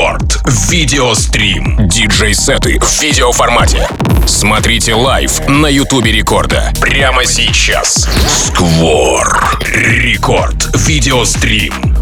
Рекорд. Видеострим. Диджей-сеты в видеоформате. Смотрите лайв на Ютубе Рекорда. Прямо сейчас. Сквор. Рекорд. Видеострим.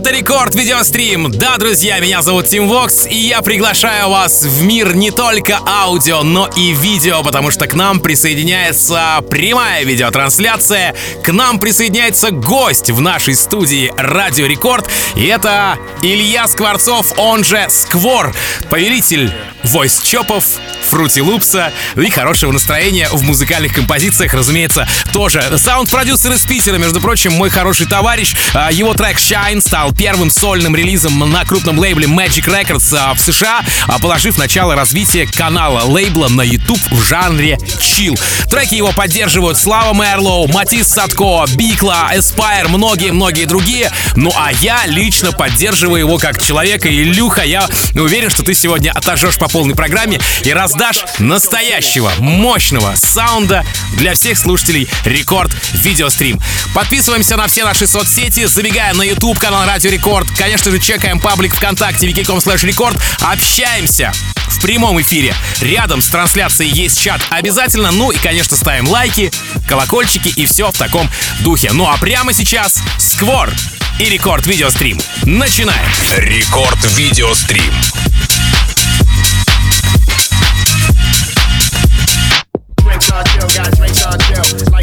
Это Рекорд Видеострим. Да, друзья, меня зовут Тим Вокс, и я приглашаю вас в мир не только аудио, но и видео, потому что к нам присоединяется прямая видеотрансляция, к нам присоединяется гость в нашей студии Радио Рекорд, и это Илья Скворцов, он же Сквор, повелитель войс-чопов, фрути-лупса и хорошего настроения в музыкальных композициях, разумеется, тоже. Саунд-продюсер из Питера, между прочим, мой хороший товарищ. А, его трек Shine стал первым сольным релизом на крупном лейбле Magic Records а, в США, а, положив начало развития канала лейбла на YouTube в жанре chill. Треки его поддерживают Слава Мерлоу, Матис Садко, Бикла, Эспайр, многие-многие другие. Ну а я лично поддерживаю его как человека. Илюха, я уверен, что ты сегодня отожжешь по полной программе и раздашь настоящего, мощного саунда для всех слушателей Рекорд Видеострим. Подписываемся на все наши соцсети, забегаем на YouTube канал Радио Рекорд, конечно же, чекаем паблик ВКонтакте, wiki.com slash рекорд, общаемся в прямом эфире. Рядом с трансляцией есть чат обязательно. Ну и, конечно, ставим лайки, колокольчики и все в таком духе. Ну а прямо сейчас Сквор и Рекорд Видеострим. Начинаем. Рекорд Видеострим. chill, chill.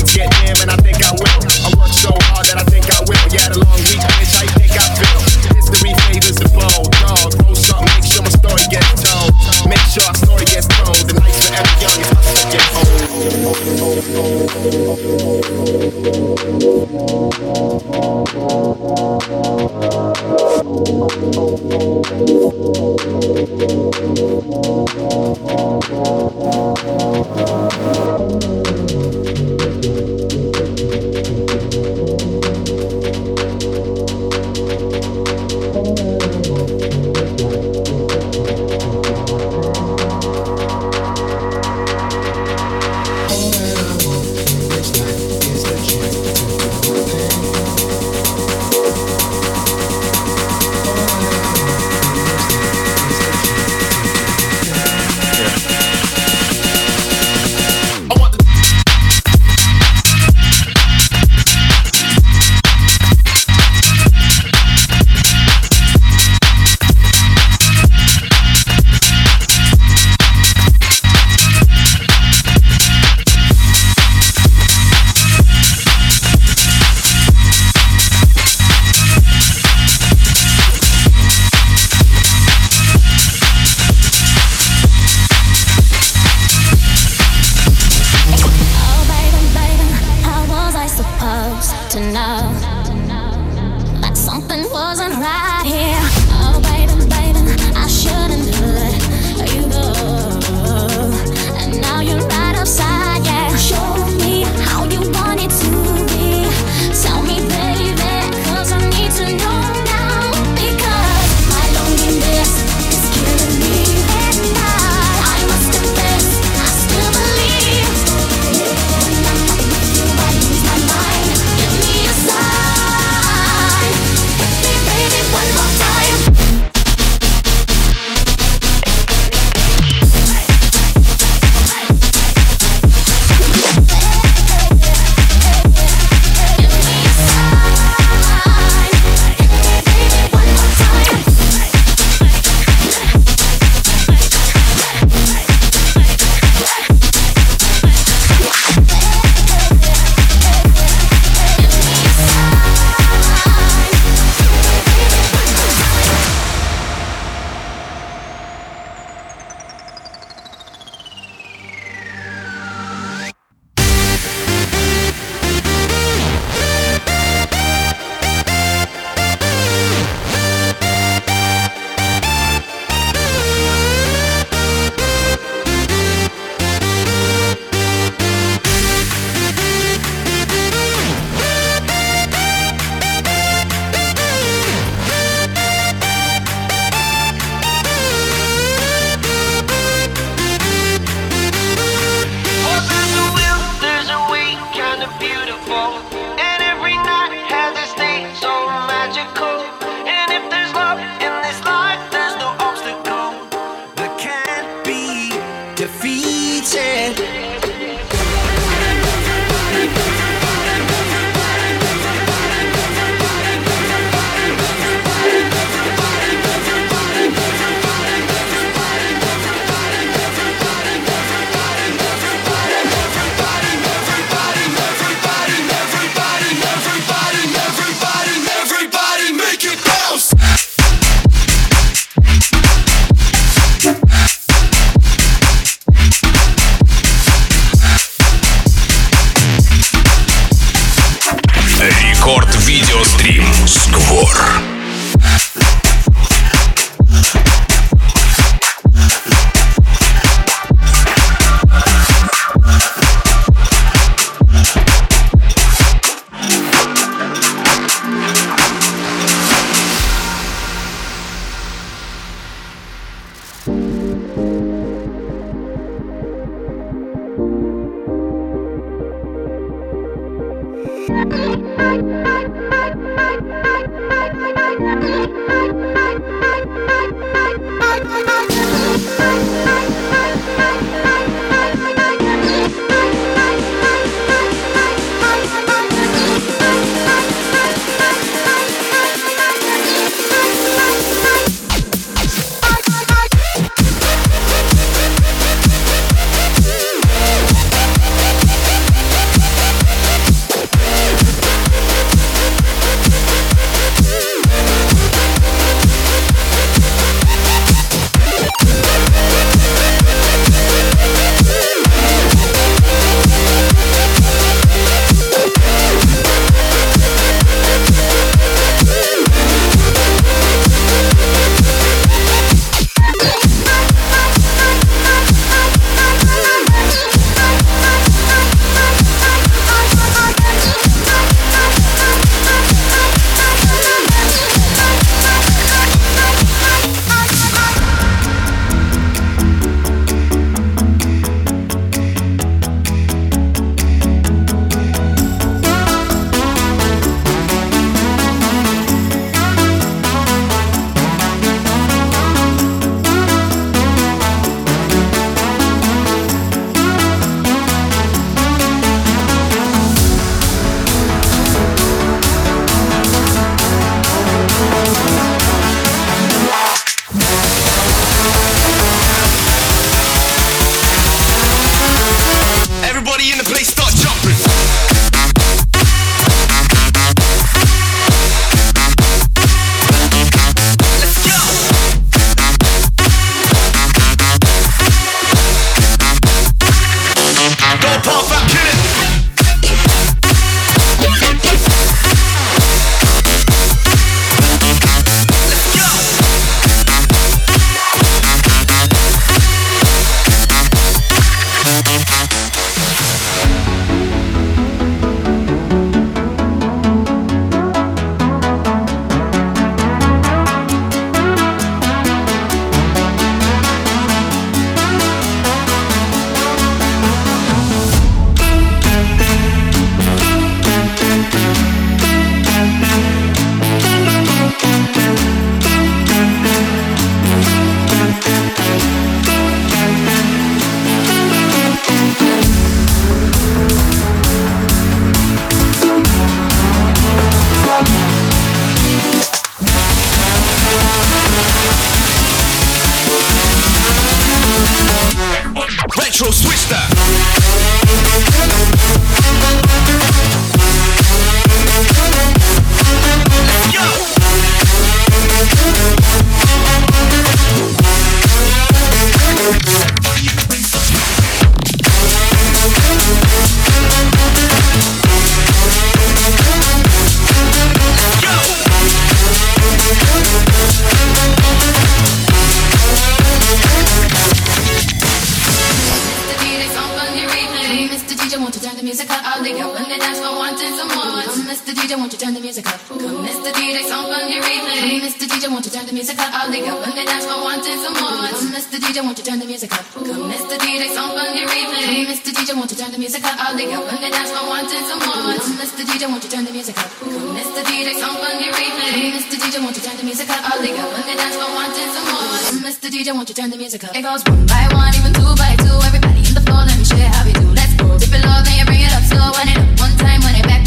DJ, won't you turn the music up? Come, Mr. DJ, some funky replay. Mr. DJ, won't you turn the music up? I'll lay up on the dance floor wanting some more. Come, Mr. DJ, won't you turn the music up? Come, Mr. DJ, some funky replay. Mr. DJ, won't you turn the music up? I'll lay up on the dance floor wanting some more. Mr. DJ, won't you turn the music up? It goes one by one, even two by two. Everybody in the floor, let me show you how we do. Let's go. Dip it low, then you bring it up slow. One it up, one time, one it back.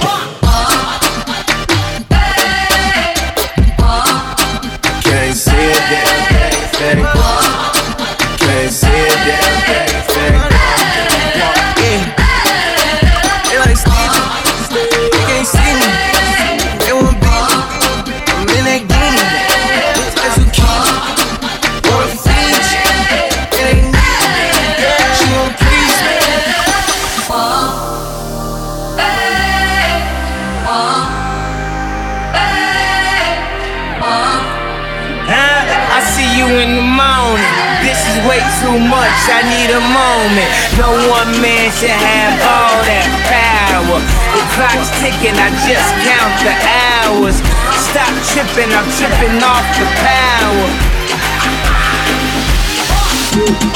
Should have all that power. The clock's ticking, I just count the hours. Stop tripping, I'm tripping off the power.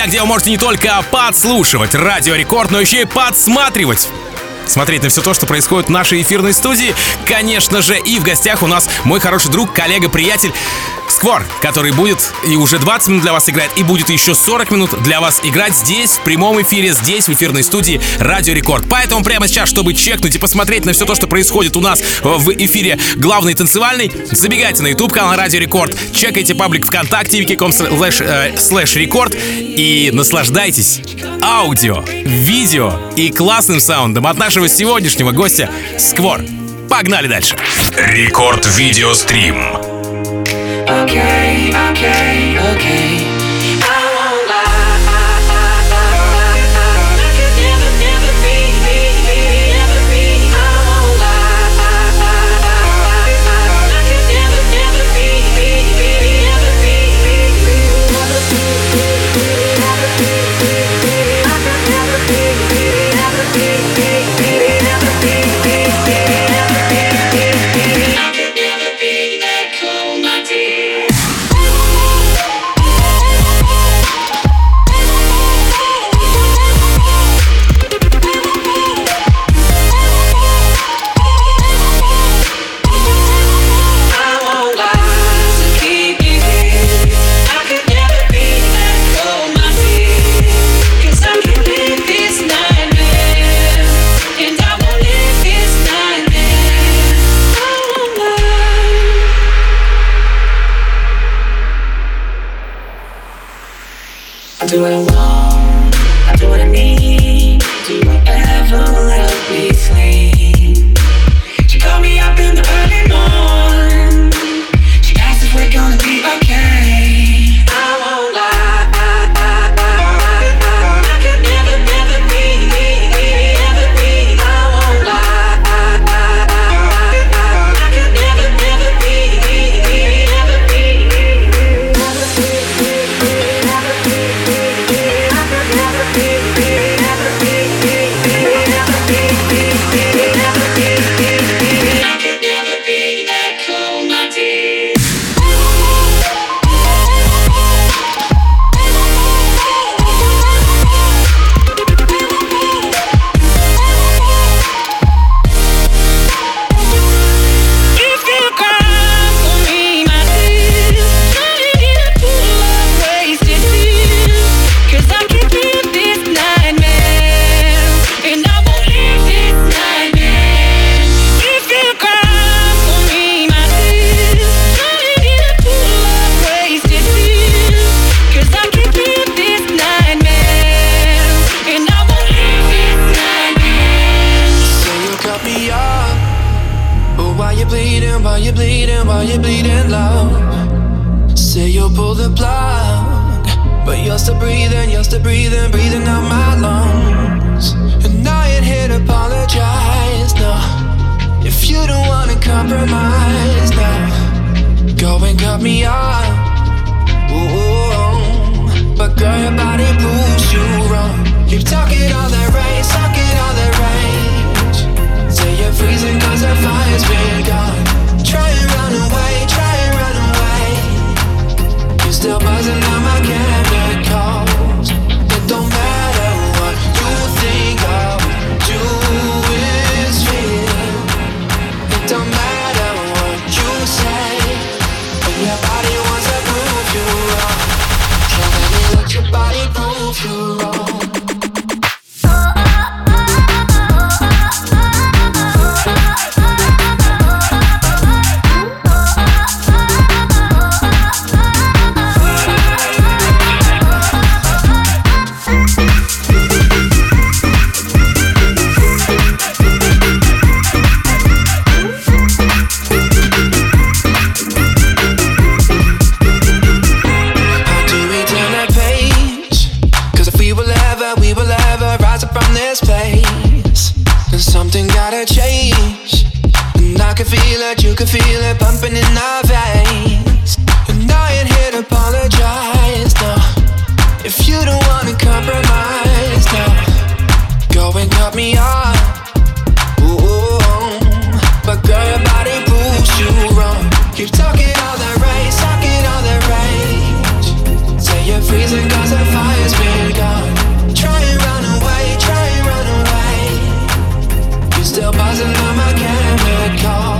Друзья, где вы можете не только подслушивать радио Рекорд, но еще и подсматривать смотреть на все то, что происходит в нашей эфирной студии. Конечно же, и в гостях у нас мой хороший друг, коллега, приятель Сквор, который будет и уже 20 минут для вас играть, и будет еще 40 минут для вас играть здесь, в прямом эфире, здесь, в эфирной студии Радио Рекорд. Поэтому прямо сейчас, чтобы чекнуть и посмотреть на все то, что происходит у нас в эфире главный танцевальный, забегайте на YouTube канал Радио Рекорд, чекайте паблик ВКонтакте, wiki.com slash рекорд и наслаждайтесь аудио, видео и классным саундом от нашего сегодняшнего гостя Сквор. Погнали дальше. Рекорд видеострим. Okay, okay, okay. Don't wanna compromise, no. Go and cut me off. Ooh, but girl, your body proves you wrong. Keep talking all that race, talking all that rage. Say you're freezing cause the fire's been gone. Try and run away, try and run away. You're still buzzing on my matter I call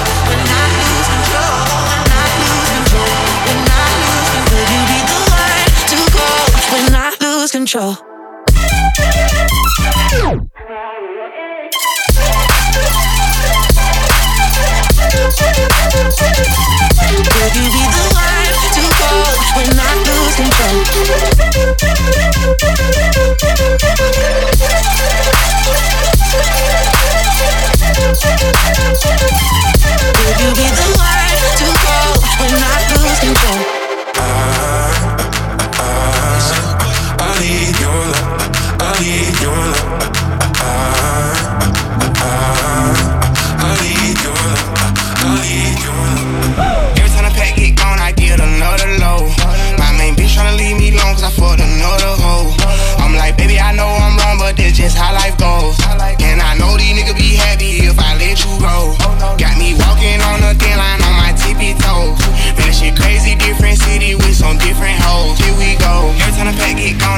Control. Could you be the one to go when I lose control? Could you be the one to when I lose control? Love. I need your love. I need your love. I need your love. Every time the pack get gone, I get another low. My main bitch tryna leave me alone cause I fucked another hoe. I'm like, baby, I know I'm wrong, but that's just how life goes. And I know these niggas be happy if I let you go. Got me walking on a thin line on my tippy toes. Man, that shit crazy, different city with some different hoes. Here we go. Every time the pack get gone,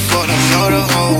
me the cause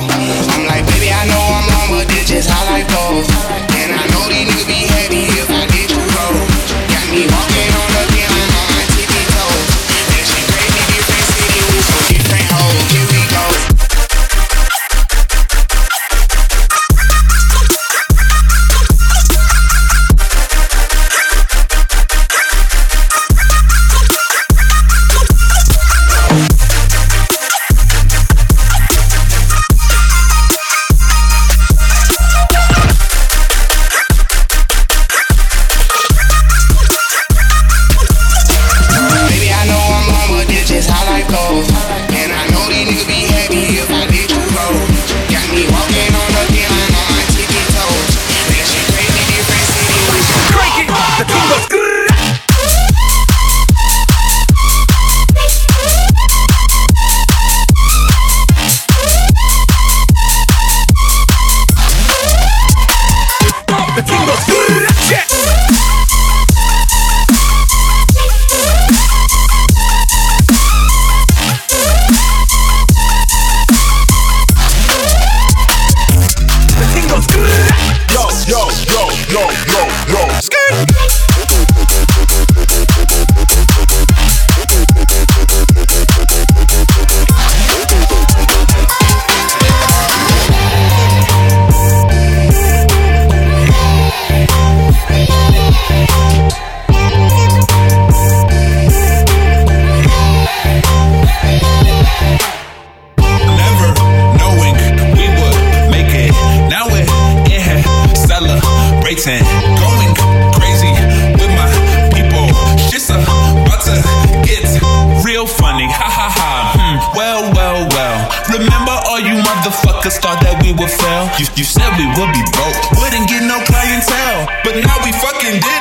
You, you said we would be broke, wouldn't get no clientele. But now we fucking did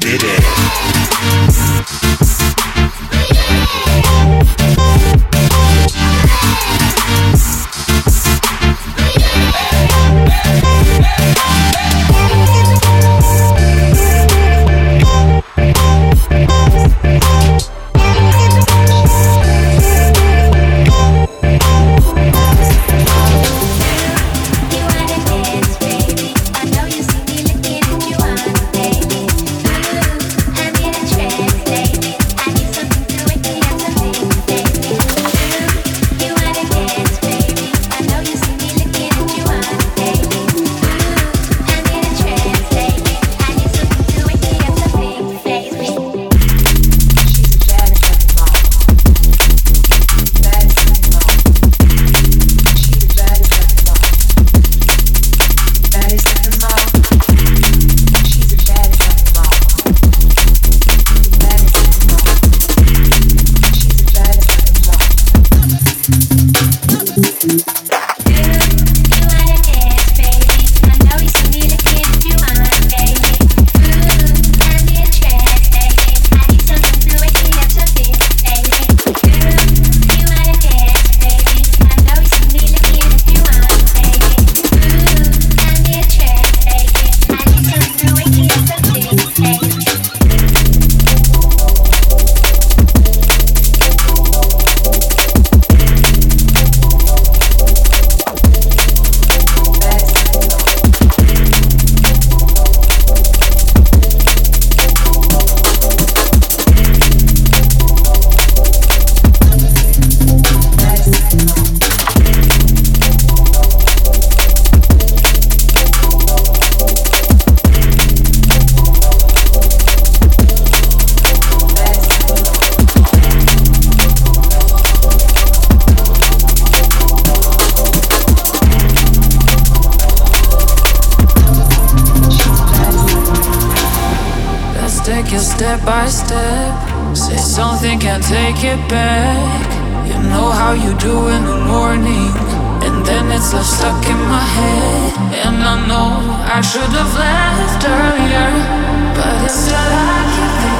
did it. step by step. Say something can't take it back. You know how you do in the morning, and then it's left stuck in my head. And I know I should have left earlier, but instead like you. thinking.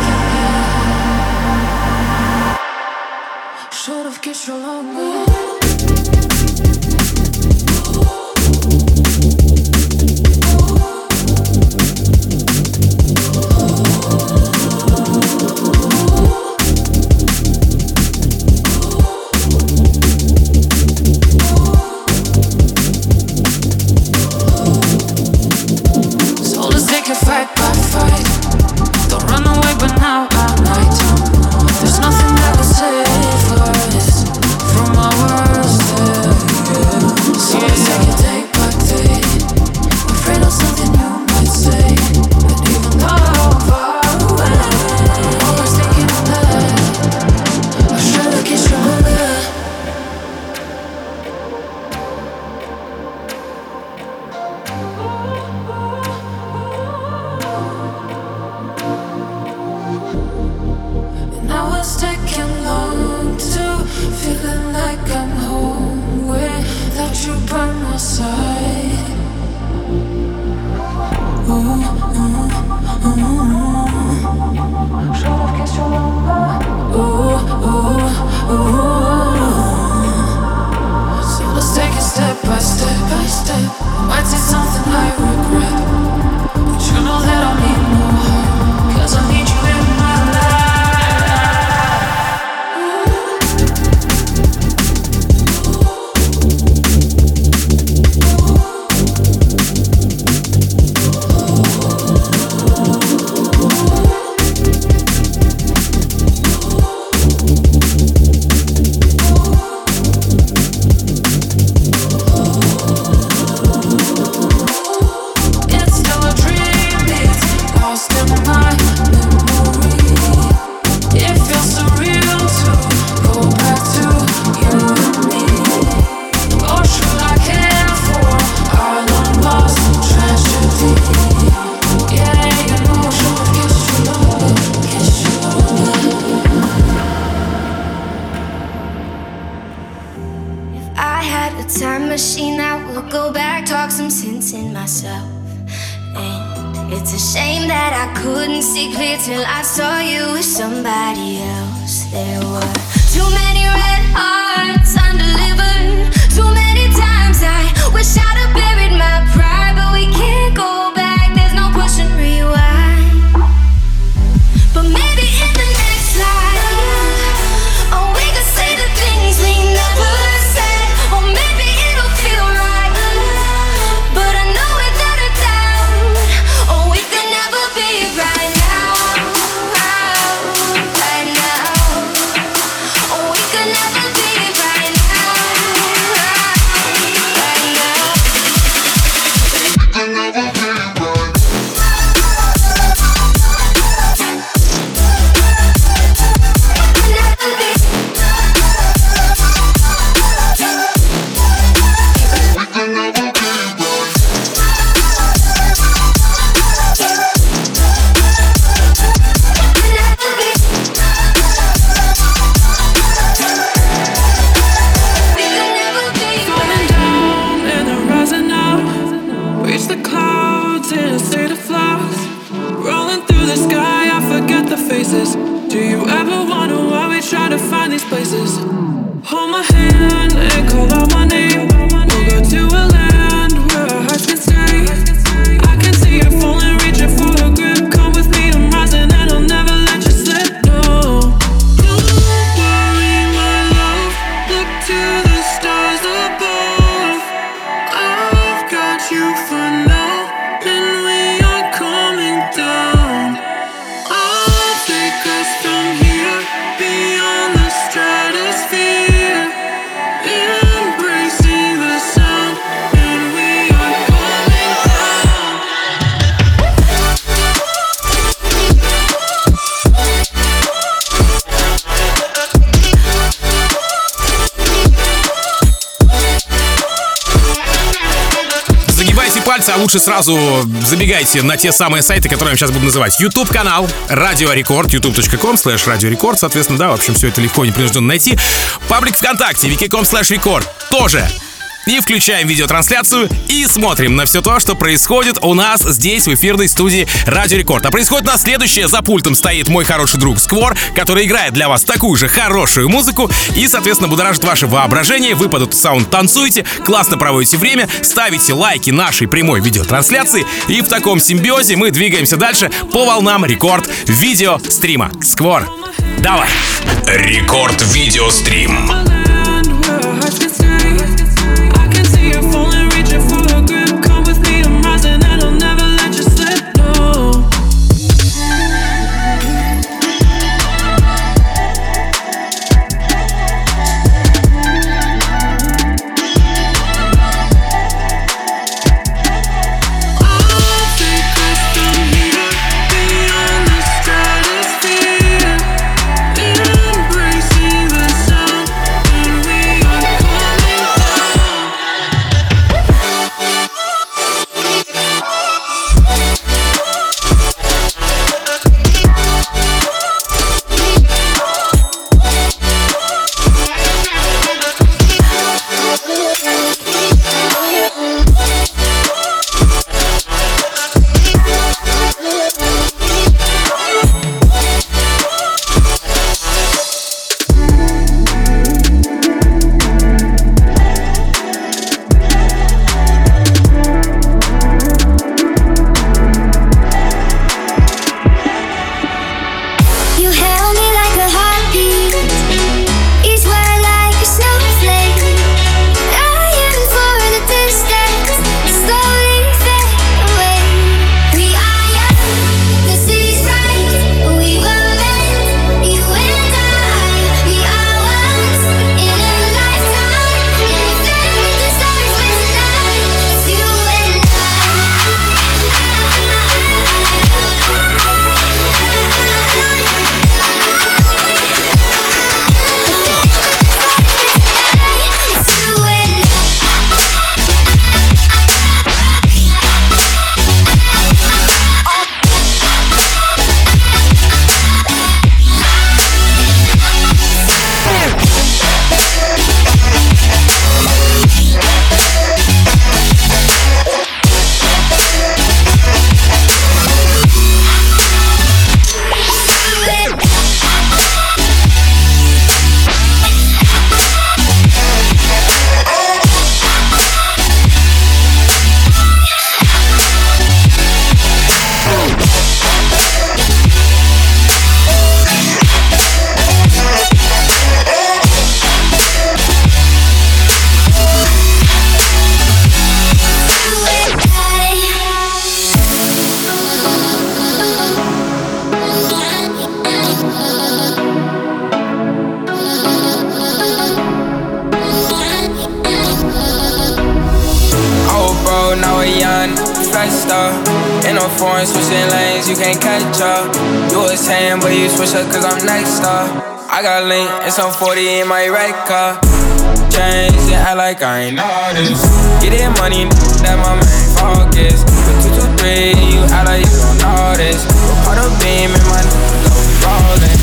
Лучше сразу забегайте на те самые сайты, которые я сейчас буду называть. YouTube канал Радио Рекорд, youtube.com slash Radio Record, соответственно, да, в общем, все это легко, непринужденно найти. Паблик ВКонтакте, wiki.com slash record, тоже и включаем видеотрансляцию и смотрим на все то, что происходит у нас здесь в эфирной студии Радио Рекорд. А происходит у нас следующее. За пультом стоит мой хороший друг Сквор, который играет для вас такую же хорошую музыку и, соответственно, будоражит ваше воображение. Вы под этот саунд танцуете, классно проводите время, ставите лайки нашей прямой видеотрансляции и в таком симбиозе мы двигаемся дальше по волнам рекорд видеострима. Сквор, давай! Рекорд видеострим. 40 in my right car. Change it, act like I ain't noticed. Get it money, that my main focus. But 223, you act like you don't notice. Put a beam in my rolling.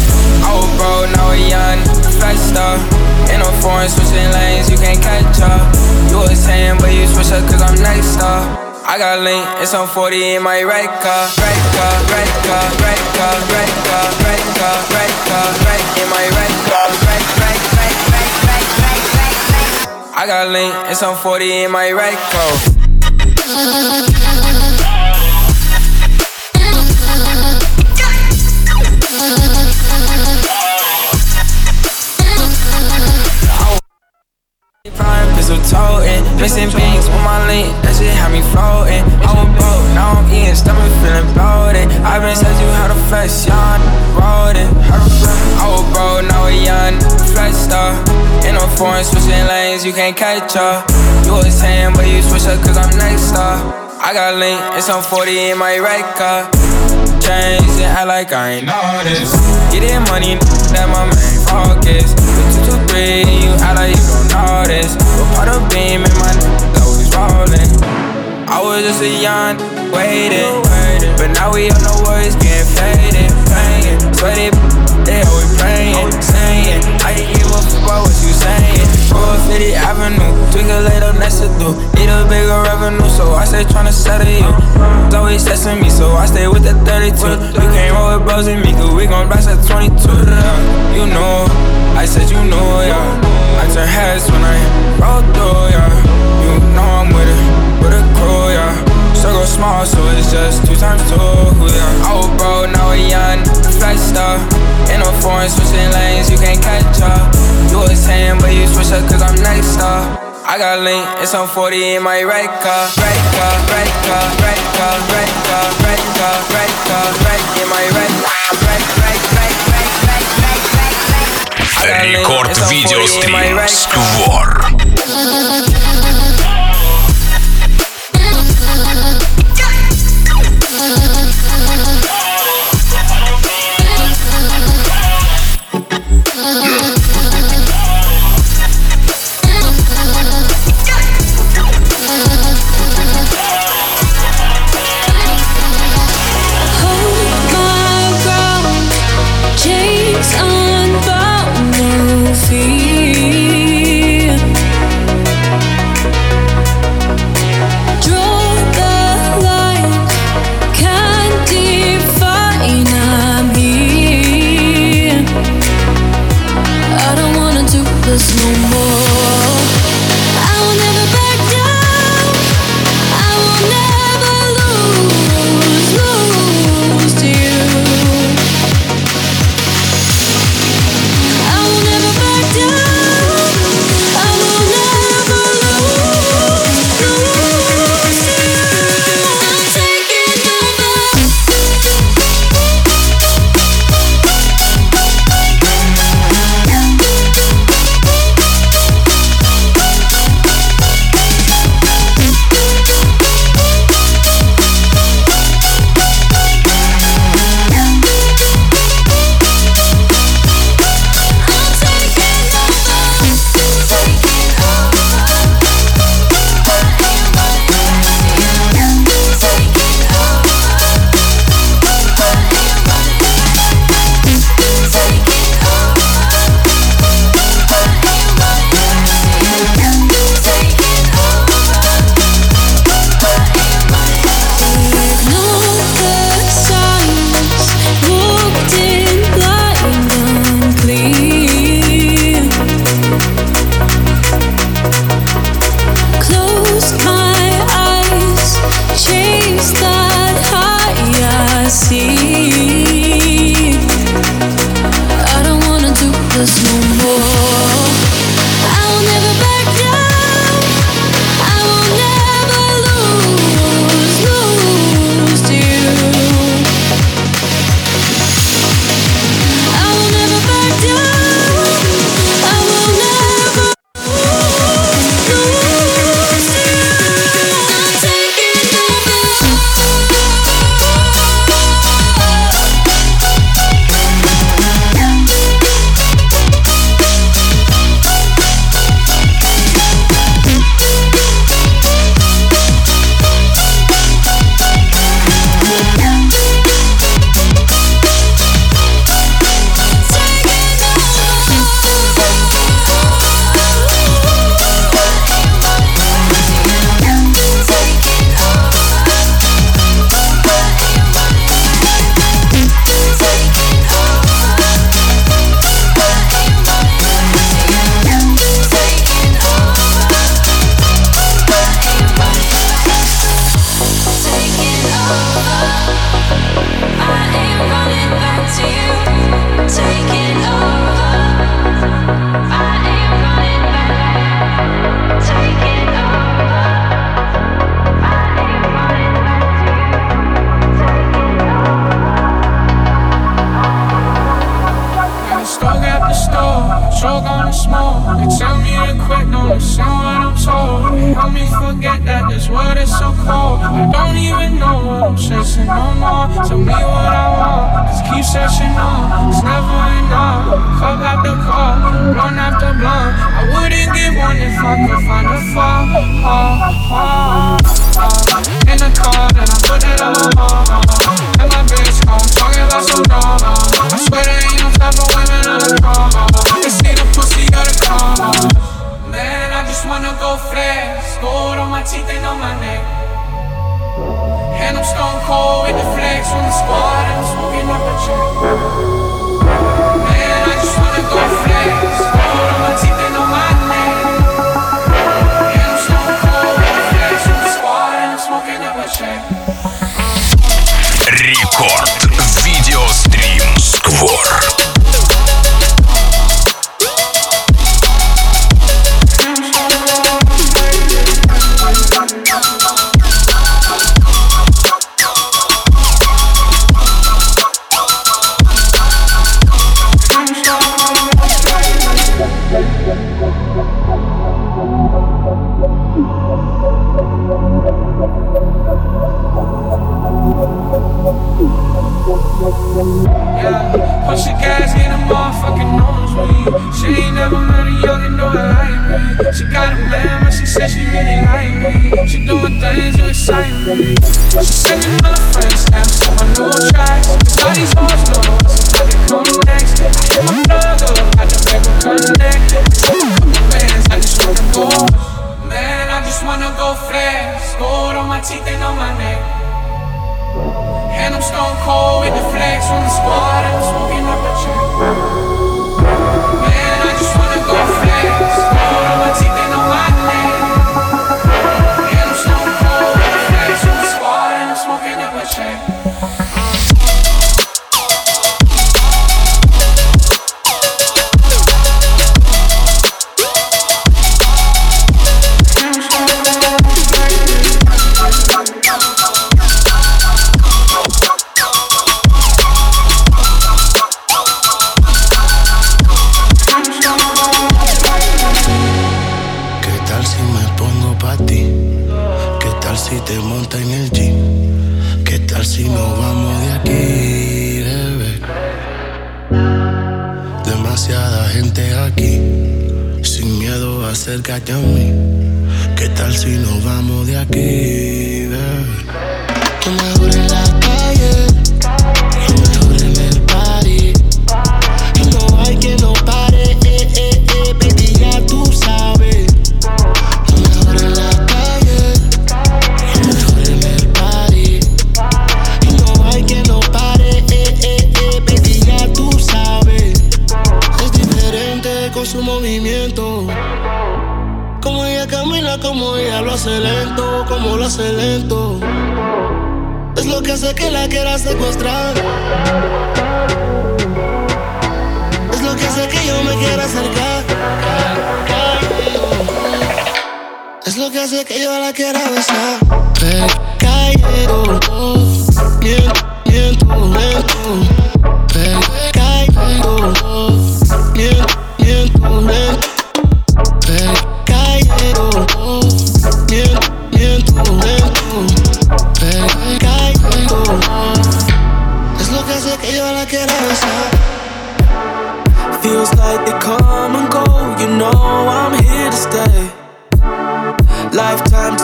Old bro, now a young flex star. In a foreign switching lanes, you can't catch up. You was saying, but you switch up cause I'm next star. I got link it's on 40 in my right car, got link and some 40 in my right car. Toting. Mixing beans with my link, that shit had me floating. I was broke, now I'm eating, stomach feeling bloated. I've been said you how to flex, young, rolling. I was broke, now a young, flex star. In a foreign, switching lanes, you can't catch up. You was saying, but you switch up, cause I'm next star. I got link, it's on 40 in my right car. Change it, act like I ain't noticed. Get it money, that my main focus. 223, you act like you don't notice. But part of beam in my always rolling. I was just a young waiting. But now we on the words getting faded, playing. Sweaty, they always praying, saying, I can give a fuck about what you saying. Roll 50 Avenue, twinkle later next to do. Need a bigger revenue, so I stay tryna settle you. It's always testing me, so I stay with the 32. You can't roll with bros with me, cause we gon' blast at 22. You know, I said you know, yeah. I turn heads when I roll through, yeah. You know I'm with it, Circle small, so it's just two times two, yeah. Old bro, now a young flex star. In a foreign, switching lanes, you can't catch up. You was saying, but you switch up cause I'm next up. I got link, it's on 40 in my right car, right car, right car, right car, right car, right car, right car, right in my right, right, right, right, right, right, right, right, right. Рекорд видеострим Сквор. fuck, we're fun to fall. Oh, oh. In the car, then I put it all on. And my bitch gon' talk about some wrong. I swear there ain't no type of women on the call. It's either pussy or the car. Man, I just wanna go flex. Gold on my teeth and on my neck. And I'm stone cold with the flags from the squad. And I'm smoking up a check. Man, I just wanna go fast. Квор.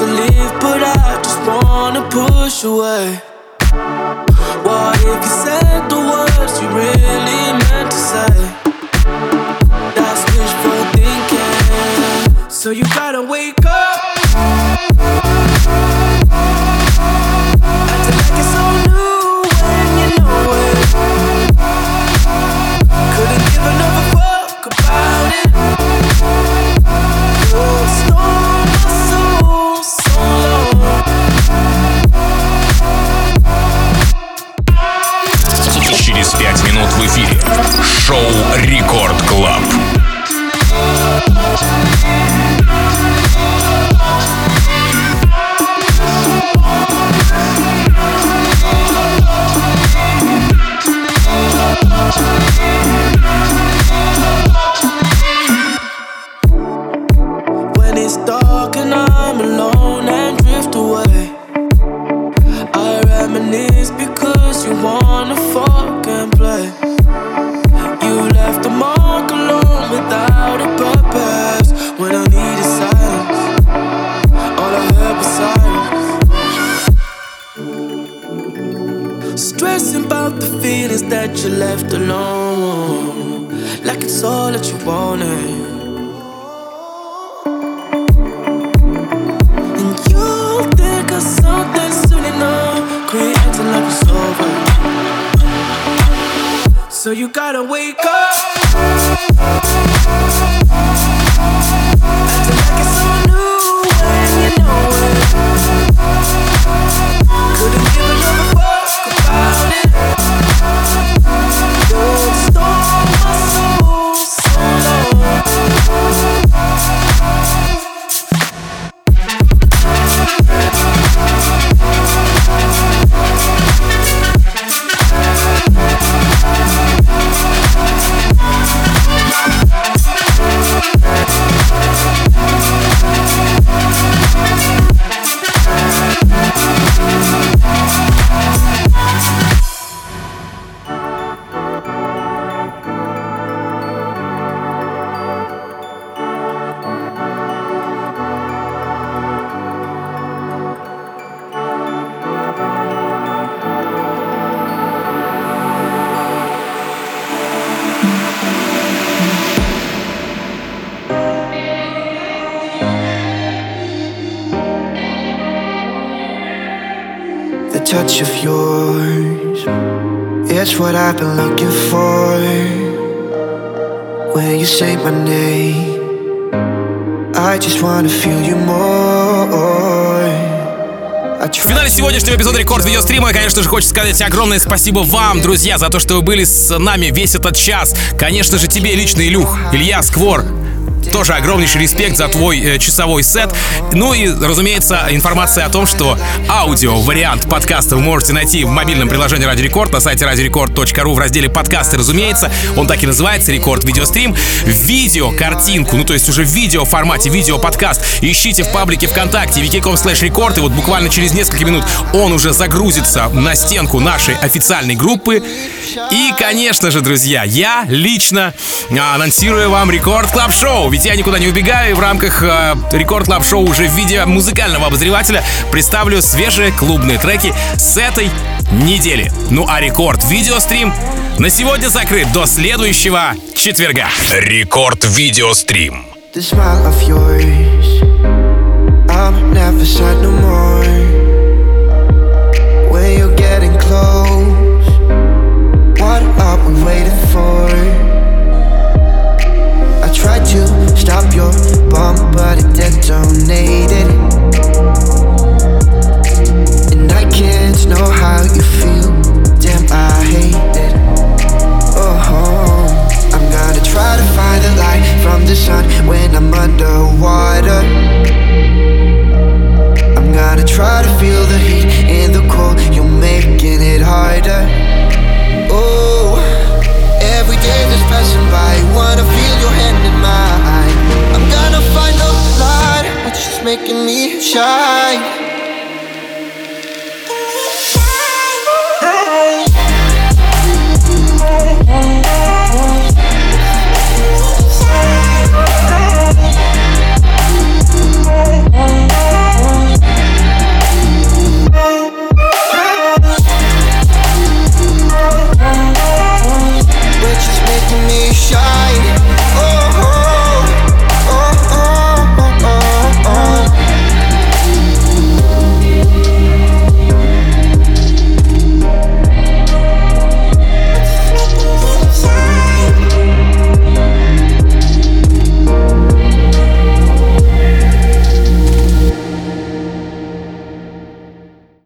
to leave, but I just wanna push away. What if you said the words you really meant to say? That's wishful thinking. So you gotta wake up. шоу «Рекорд». Конечно же, хочется сказать огромное спасибо вам, друзья, за то, что вы были с нами весь этот час. Конечно же, тебе лично, Илюх, Илья Сквор, тоже огромнейший респект за твой э, часовой сет. Ну и, разумеется, информация о том, что аудио вариант подкаста вы можете найти в мобильном приложении Радио Рекорд на сайте radiorecord.ru в разделе подкасты, разумеется. Он так и называется Рекорд Видеострим. Видео, картинку, ну то есть уже в видео формате, видео подкаст ищите в паблике ВКонтакте wiki.com slash record и вот буквально через несколько минут он уже загрузится на стенку нашей официальной группы. И, конечно же, друзья, я лично а, анонсирую вам Рекорд Клаб Шоу. Ведь я никуда не убегаю, и в рамках э, Рекорд Клаб Шоу уже в виде музыкального обозревателя представлю свежие клубные треки с этой недели. Ну а Рекорд Видеострим на сегодня закрыт до следующего четверга. Рекорд Видеострим. The smile of yours I'm never sad no more Are we waiting for? I tried to stop your bomb but it detonated And I can't know how you feel Damn, I hate it Oh, I'm gonna try to find the light from the sun when I'm underwater. I'm gonna try to feel the heat in the cold. You're making it harder. Oh, day passing by, wanna feel your hand in mine. I'm gonna find the light, which is making me shine.